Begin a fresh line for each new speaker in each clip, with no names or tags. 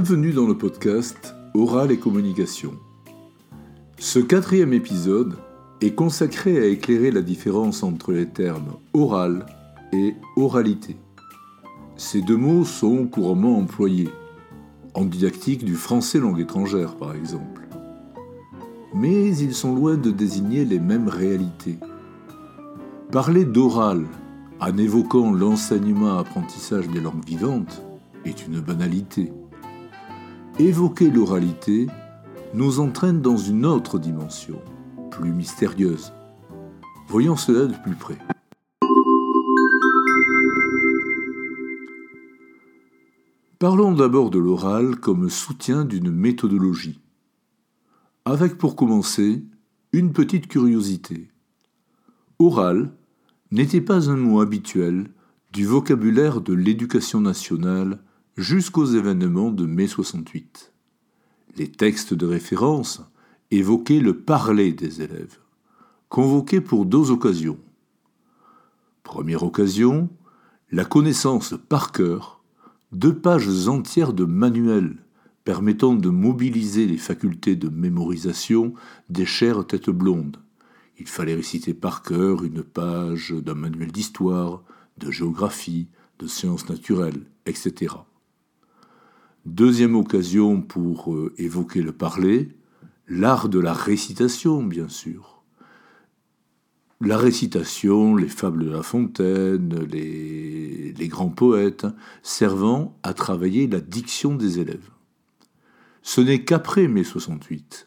Bienvenue dans le podcast Oral et Communication. Ce quatrième épisode est consacré à éclairer la différence entre les termes oral et oralité. Ces deux mots sont couramment employés, en didactique du français langue étrangère par exemple. Mais ils sont loin de désigner les mêmes réalités. Parler d'oral en évoquant l'enseignement-apprentissage des langues vivantes est une banalité. Évoquer l'oralité nous entraîne dans une autre dimension, plus mystérieuse. Voyons cela de plus près. Parlons d'abord de l'oral comme soutien d'une méthodologie. Avec pour commencer une petite curiosité. Oral n'était pas un mot habituel du vocabulaire de l'éducation nationale jusqu'aux événements de mai 68. Les textes de référence évoquaient le parler des élèves, convoqués pour deux occasions. Première occasion, la connaissance par cœur deux pages entières de manuels permettant de mobiliser les facultés de mémorisation des chères têtes blondes. Il fallait réciter par cœur une page d'un manuel d'histoire, de géographie, de sciences naturelles, etc. Deuxième occasion pour euh, évoquer le parler, l'art de la récitation, bien sûr la récitation, les fables de La Fontaine, les, grands poètes, servant à travailler la diction des élèves. Ce n'est qu'après mai 68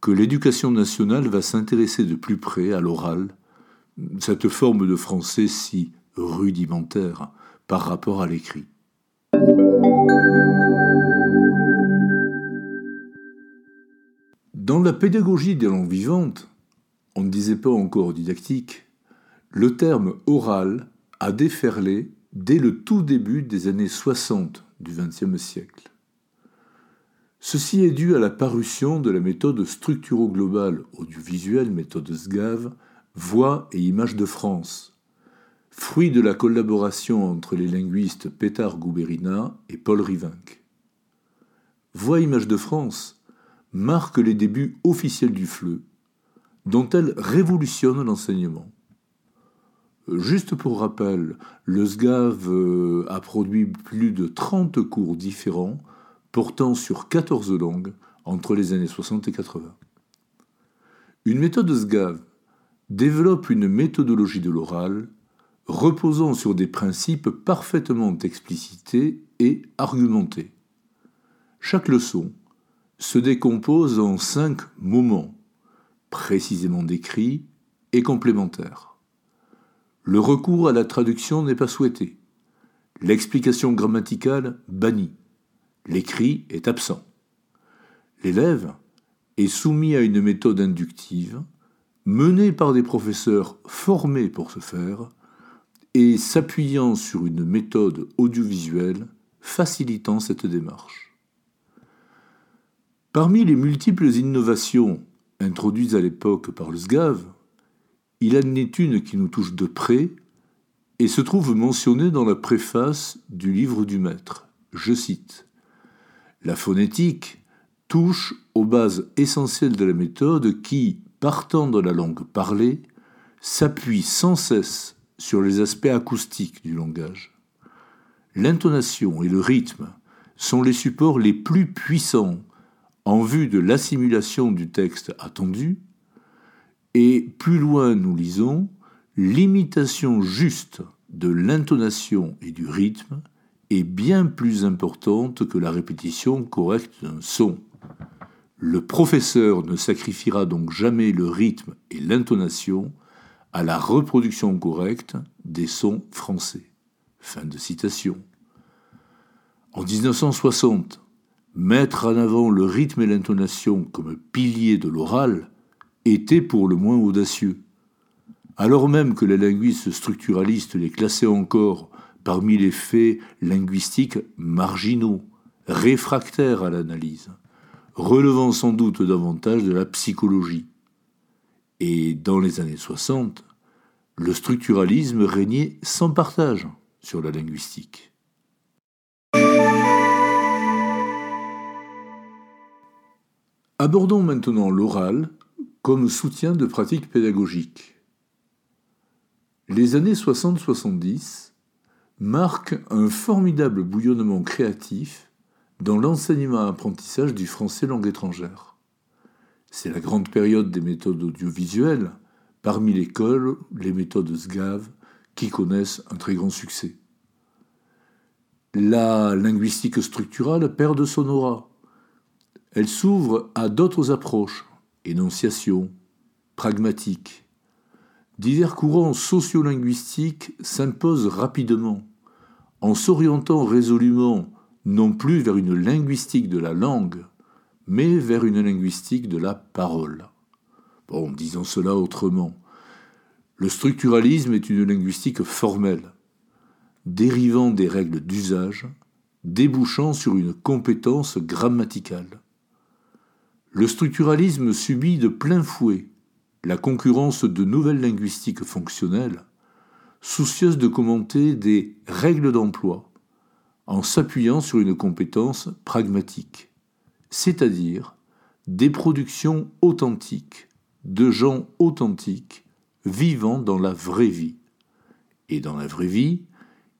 que l'éducation nationale va s'intéresser de plus près à l'oral, cette forme de français si rudimentaire par rapport à l'écrit. Dans la pédagogie des langues vivantes, on ne disait pas encore didactique, le terme oral a déferlé dès le tout début des années 60 du XXe siècle. Ceci est dû à la parution de la méthode structuro-globale audiovisuelle, méthode SGAV, Voix et Images de France, fruit de la collaboration entre les linguistes Pétard Gouberina et Paul Rivinck. Voix Images de France marque les débuts officiels du FLE dont elle révolutionne l'enseignement. Juste pour rappel, le SGAV euh, a produit plus de 30 cours différents portant sur 14 langues entre les années 60 et 80. Une méthode SGAV développe une méthodologie de l'oral reposant sur des principes parfaitement explicités et argumentés. Chaque leçon se décompose en cinq moments précisément décrit et complémentaire. Le recours à la traduction n'est pas souhaité. L'explication grammaticale bannie. L'écrit est absent. L'élève est soumis à une méthode inductive menée par des professeurs formés pour ce faire et s'appuyant sur une méthode audiovisuelle facilitant cette démarche. Parmi les multiples innovations introduites à l'époque par le SGAV, il en est une qui nous touche de près et se trouve mentionnée dans la préface du livre du maître. Je cite La phonétique touche aux bases essentielles de la méthode qui, partant de la langue parlée, s'appuie sans cesse sur les aspects acoustiques du langage. L'intonation et le rythme sont les supports les plus puissants en vue de l'assimilation du texte attendu, et plus loin nous lisons l'imitation juste de l'intonation et du rythme est bien plus importante que la répétition correcte d'un son. Le professeur ne sacrifiera donc jamais le rythme et l'intonation à la reproduction correcte des sons français. Fin de citation. En 1960, Mettre en avant le rythme et l'intonation comme pilier de l'oral était pour le moins audacieux. Alors même que les linguistes structuralistes les classaient encore parmi les faits linguistiques marginaux, réfractaires à l'analyse, relevant sans doute davantage de la psychologie. Et dans les années 60, le structuralisme régnait sans partage sur la linguistique. Abordons maintenant l'oral comme soutien de pratiques pédagogiques. Les années 60-70 marquent un formidable bouillonnement créatif dans l'enseignement-apprentissage du français langue étrangère. C'est la grande période des méthodes audiovisuelles, parmi lesquelles les méthodes SGAV, qui connaissent un très grand succès. La linguistique structurale perd de son aura. Elle s'ouvre à d'autres approches, énonciation, pragmatique. Divers courants sociolinguistiques s'imposent rapidement, en s'orientant résolument non plus vers une linguistique de la langue, mais vers une linguistique de la parole. Bon, disons cela autrement. Le structuralisme est une linguistique formelle, dérivant des règles d'usage, débouchant sur une compétence grammaticale. Le structuralisme subit de plein fouet la concurrence de nouvelles linguistiques fonctionnelles, soucieuses de commenter des règles d'emploi, en s'appuyant sur une compétence pragmatique, c'est-à-dire des productions authentiques, de gens authentiques, vivant dans la vraie vie. Et dans la vraie vie,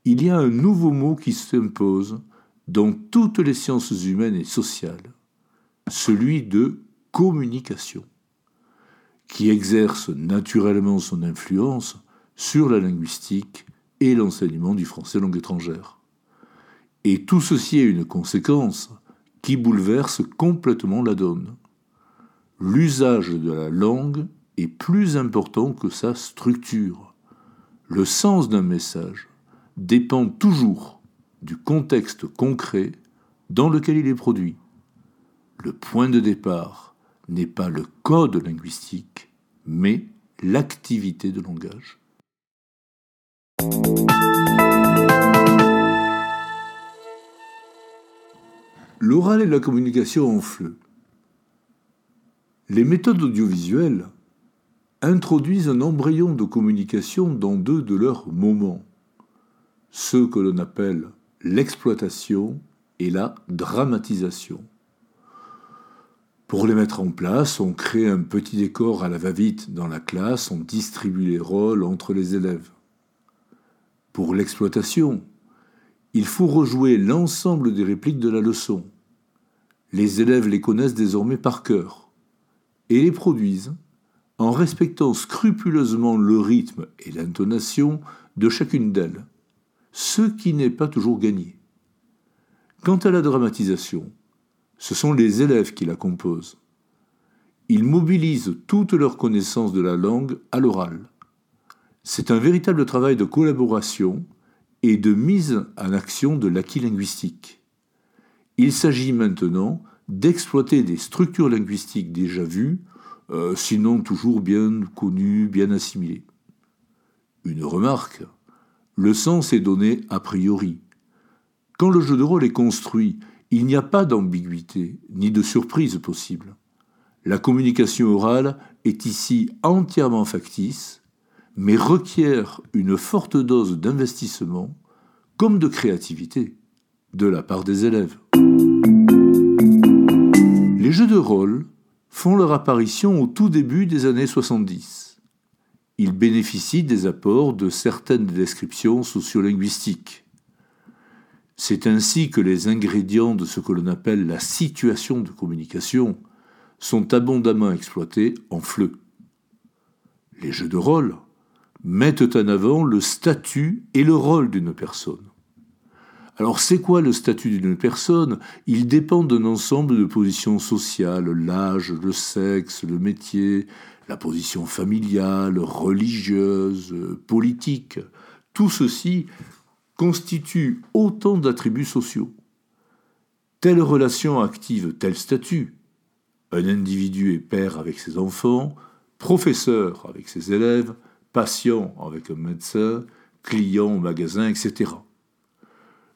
il y a un nouveau mot qui s'impose dans toutes les sciences humaines et sociales, celui de communication, qui exerce naturellement son influence sur la linguistique et l'enseignement du français langue étrangère. Et tout ceci a une conséquence qui bouleverse complètement la donne. L'usage de la langue est plus important que sa structure. Le sens d'un message dépend toujours du contexte concret dans lequel il est produit. Le point de départ n'est pas le code linguistique, mais l'activité de langage. L'oral et la communication en fleu. Les méthodes audiovisuelles introduisent un embryon de communication dans deux de leurs moments, ceux que l'on appelle l'exploitation et la dramatisation. Pour les mettre en place, on crée un petit décor à la va-vite dans la classe, on distribue les rôles entre les élèves. Pour l'exploitation, il faut rejouer l'ensemble des répliques de la leçon. Les élèves les connaissent désormais par cœur et les produisent en respectant scrupuleusement le rythme et l'intonation de chacune d'elles, ce qui n'est pas toujours gagné. Quant à la dramatisation, ce sont les élèves qui la composent. Ils mobilisent toute leur connaissance de la langue à l'oral. C'est un véritable travail de collaboration et de mise en action de l'acquis linguistique. Il s'agit maintenant d'exploiter des structures linguistiques déjà vues, euh, sinon toujours bien connues, bien assimilées. Une remarque, le sens est donné a priori. Quand le jeu de rôle est construit, il n'y a pas d'ambiguïté ni de surprise possible. La communication orale est ici entièrement factice, mais requiert une forte dose d'investissement comme de créativité de la part des élèves. Les jeux de rôle font leur apparition au tout début des années 70. Ils bénéficient des apports de certaines descriptions sociolinguistiques. C'est ainsi que les ingrédients de ce que l'on appelle la situation de communication sont abondamment exploités en fleu. Les jeux de rôle mettent en avant le statut et le rôle d'une personne. Alors c'est quoi le statut d'une personne? Il dépend d'un ensemble de positions sociales, l'âge, le sexe, le métier, la position familiale, religieuse, politique. Tout ceci constitue autant d'attributs sociaux. Telle relation active tel statut. Un individu est père avec ses enfants, professeur avec ses élèves, patient avec un médecin, client au magasin, etc.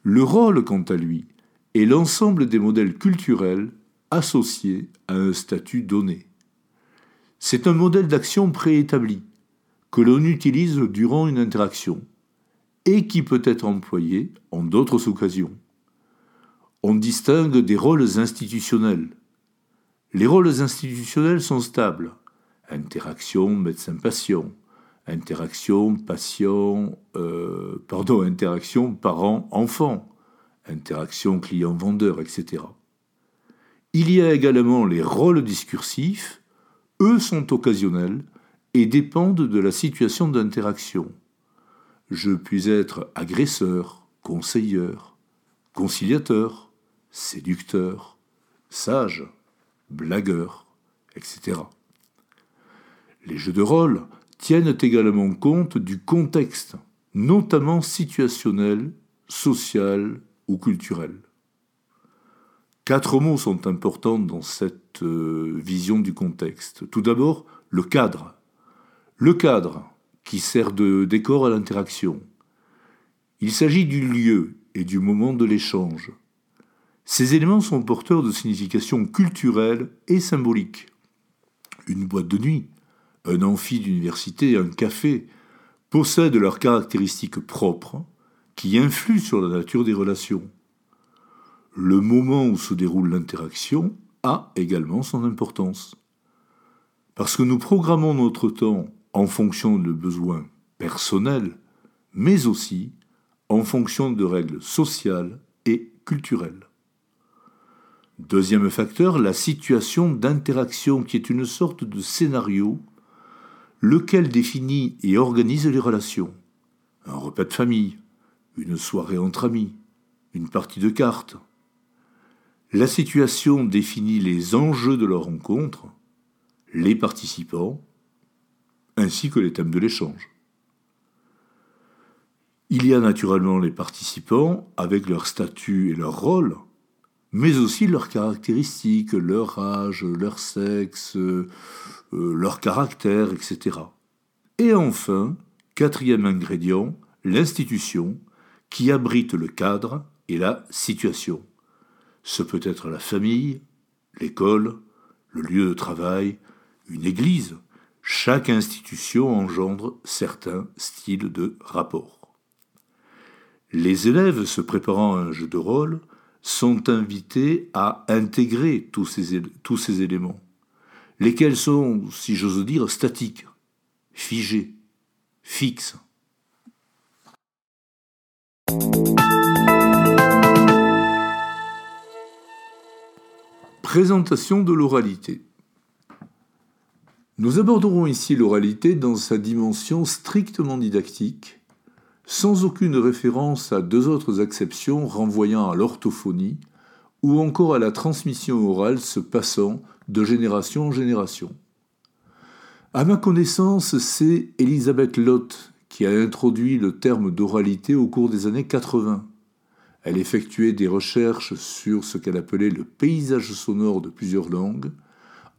Le rôle, quant à lui, est l'ensemble des modèles culturels associés à un statut donné. C'est un modèle d'action préétabli que l'on utilise durant une interaction et qui peut être employé en d'autres occasions. On distingue des rôles institutionnels. Les rôles institutionnels sont stables. Interaction médecin-patient, interaction patient, euh, pardon, interaction parent-enfant, interaction client-vendeur, etc. Il y a également les rôles discursifs, eux sont occasionnels et dépendent de la situation d'interaction. Je puis être agresseur, conseilleur, conciliateur, séducteur, sage, blagueur, etc. Les jeux de rôle tiennent également compte du contexte, notamment situationnel, social ou culturel. Quatre mots sont importants dans cette euh, vision du contexte. Tout d'abord, le cadre. Le cadre qui sert de décor à l'interaction. Il s'agit du lieu et du moment de l'échange. Ces éléments sont porteurs de signification culturelle et symbolique. Une boîte de nuit, un amphi d'université, un café possèdent leurs caractéristiques propres qui influent sur la nature des relations. Le moment où se déroule l'interaction a également son importance. Parce que nous programmons notre temps en fonction de besoins personnels, mais aussi en fonction de règles sociales et culturelles. Deuxième facteur, la situation d'interaction qui est une sorte de scénario lequel définit et organise les relations. Un repas de famille, une soirée entre amis, une partie de cartes. La situation définit les enjeux de leur rencontre, les participants, ainsi que les thèmes de l'échange. Il y a naturellement les participants avec leur statut et leur rôle, mais aussi leurs caractéristiques, leur âge, leur sexe, euh, leur caractère, etc. Et enfin, quatrième ingrédient, l'institution qui abrite le cadre et la situation. Ce peut être la famille, l'école, le lieu de travail, une église. Chaque institution engendre certains styles de rapport. Les élèves se préparant à un jeu de rôle sont invités à intégrer tous ces, éléments, lesquels sont, si j'ose dire, statiques, figés, fixes. Présentation de l'oralité. Nous aborderons ici l'oralité dans sa dimension strictement didactique, sans aucune référence à deux autres exceptions renvoyant à l'orthophonie ou encore à la transmission orale se passant de génération en génération. À ma connaissance, c'est Elisabeth Lott qui a introduit le terme d'oralité au cours des années 80. Elle effectuait des recherches sur ce qu'elle appelait le paysage sonore de plusieurs langues,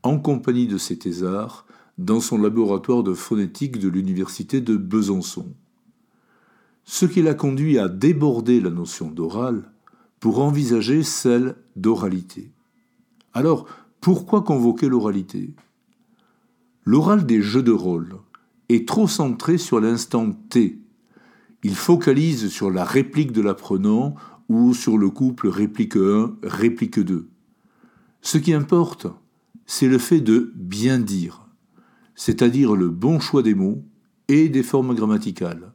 en compagnie de ses thésards, dans son laboratoire de phonétique de l'université de Besançon ce qui l'a conduit à déborder la notion d'oral pour envisager celle d'oralité. Alors, pourquoi convoquer l'oralité? L'oral des jeux de rôle est trop centré sur l'instant T. Il focalise sur la réplique de l'apprenant ou sur le couple réplique 1, réplique 2. Ce qui importe, c'est le fait de bien dire, c'est-à-dire le bon choix des mots et des formes grammaticales.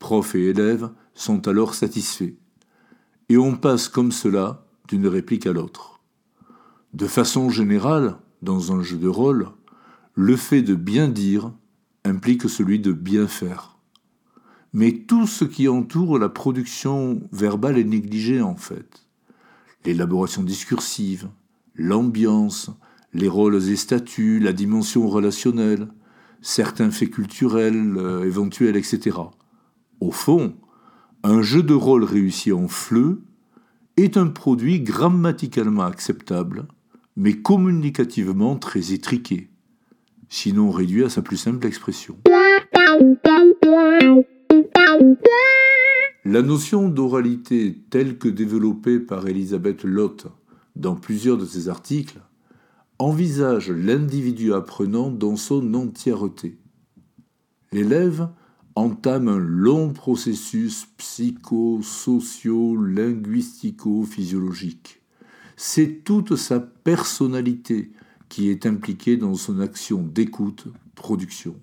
Prof et élèves sont alors satisfaits. Et on passe comme cela d'une réplique à l'autre. De façon générale, dans un jeu de rôle, le fait de bien dire implique celui de bien faire. Mais tout ce qui entoure la production verbale est négligé en fait. L'élaboration discursive, l'ambiance, les rôles et statuts, la dimension relationnelle, certains faits culturels euh, éventuels, etc. Au fond, un jeu de rôle réussi en fleu est un produit grammaticalement acceptable, mais communicativement très étriqué, sinon réduit à sa plus simple expression. La notion d'oralité telle que développée par Elisabeth Lott dans plusieurs de ses articles envisage l'individu apprenant dans son entièreté. L'élève entame un long processus psycho-socio-linguistico-physiologique. C'est toute sa personnalité qui est impliqué dans son action d'écoute, production.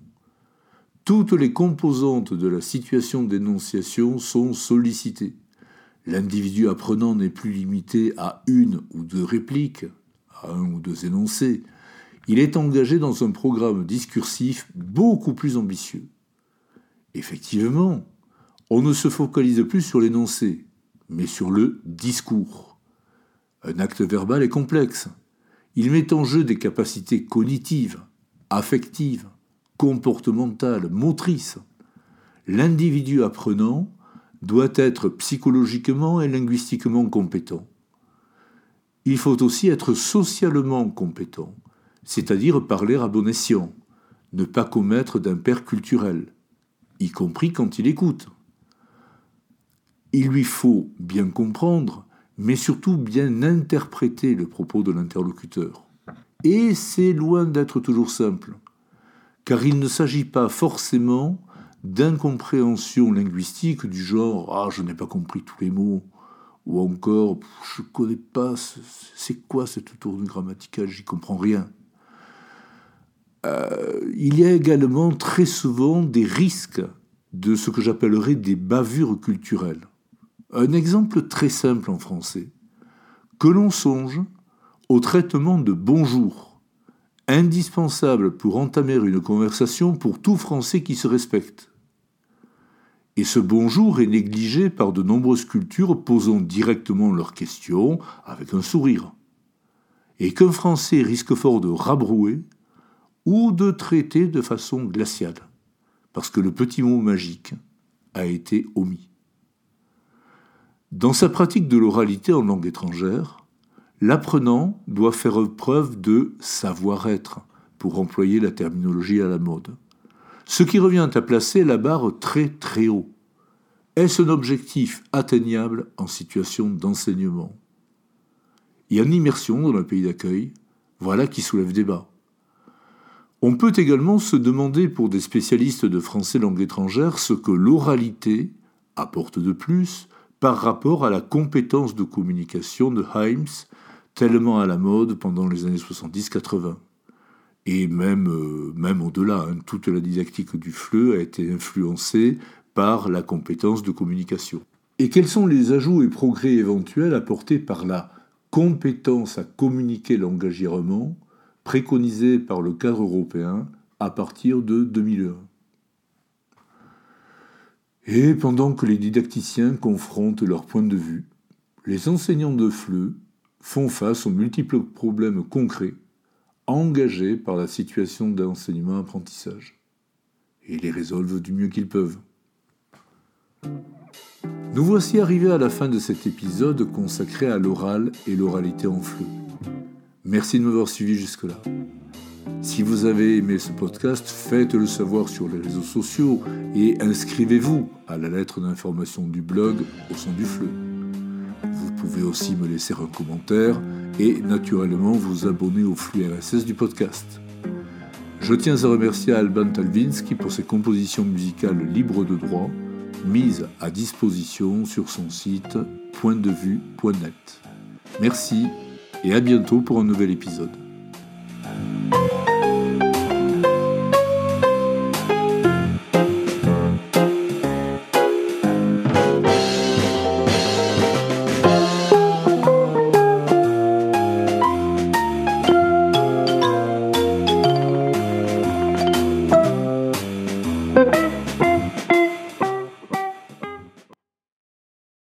Toutes les composantes de la situation d'énonciation sont sollicitées. L'individu apprenant n'est plus limité à une ou deux répliques, à un ou deux énoncés. Il est engagé dans un programme discursif beaucoup plus ambitieux. Effectivement, on ne se focalise plus sur l'énoncé, mais sur le discours. Un acte verbal est complexe. Il met en jeu des capacités cognitives, affectives, comportementales, motrices. L'individu apprenant doit être psychologiquement et linguistiquement compétent. Il faut aussi être socialement compétent, c'est-à-dire parler à bon escient, ne pas commettre d'impair culturel, y compris quand il écoute. Il lui faut bien comprendre, mais surtout bien interpréter le propos de l'interlocuteur. Et c'est loin d'être toujours simple, car il ne s'agit pas forcément d'incompréhension linguistique du genre Ah, je n'ai pas compris tous les mots, ou encore Je ne connais pas, c'est quoi cette tournure grammaticale, j'y comprends rien. Euh, il y a également très souvent des risques de ce que j'appellerais des bavures culturelles. Un exemple très simple en français. Que l'on songe au traitement de bonjour, indispensable pour entamer une conversation pour tout Français qui se respecte. Et ce bonjour est négligé par de nombreuses cultures posant directement leurs questions avec un sourire. Et qu'un Français risque fort de rabrouer ou de traiter de façon glaciale, parce que le petit mot magique a été omis. Dans sa pratique de l'oralité en langue étrangère, l'apprenant doit faire preuve de savoir-être, pour employer la terminologie à la mode ce qui revient à placer la barre très très haut. Est-ce un objectif atteignable en situation d'enseignement? A une immersion dans le pays d'accueil, voilà qui soulève débat. On peut également se demander pour des spécialistes de français langue étrangère ce que l'oralité apporte de plus par rapport à la compétence de communication de Himes, tellement à la mode pendant les années 70-80 et même, euh, au-delà. Hein, toute la didactique du FLE a été influencée par la compétence de communication. Et quels sont les ajouts et progrès éventuels apportés par la compétence à communiquer langagièrement préconisée par le cadre européen à partir de 2001 Et pendant que les didacticiens confrontent leurs points de vue, les enseignants de FLE font face aux multiples problèmes concrets engagés par la situation d'enseignement-apprentissage et les résolvent du mieux qu'ils peuvent. Nous voici arrivés à la fin de cet épisode consacré à l'oral et l'oralité en fleu. Merci de m'avoir suivi jusque-là. Si vous avez aimé ce podcast, faites-le savoir sur les réseaux sociaux et inscrivez-vous à la lettre d'information du blog au son du fleu. Pouvez aussi me laisser un commentaire et naturellement vous abonner au flux RSS du podcast. Je tiens à remercier Alban Talvinski pour ses compositions musicales libres de droit, mises à disposition sur son site pointdevue.net. Merci et à bientôt pour un nouvel épisode.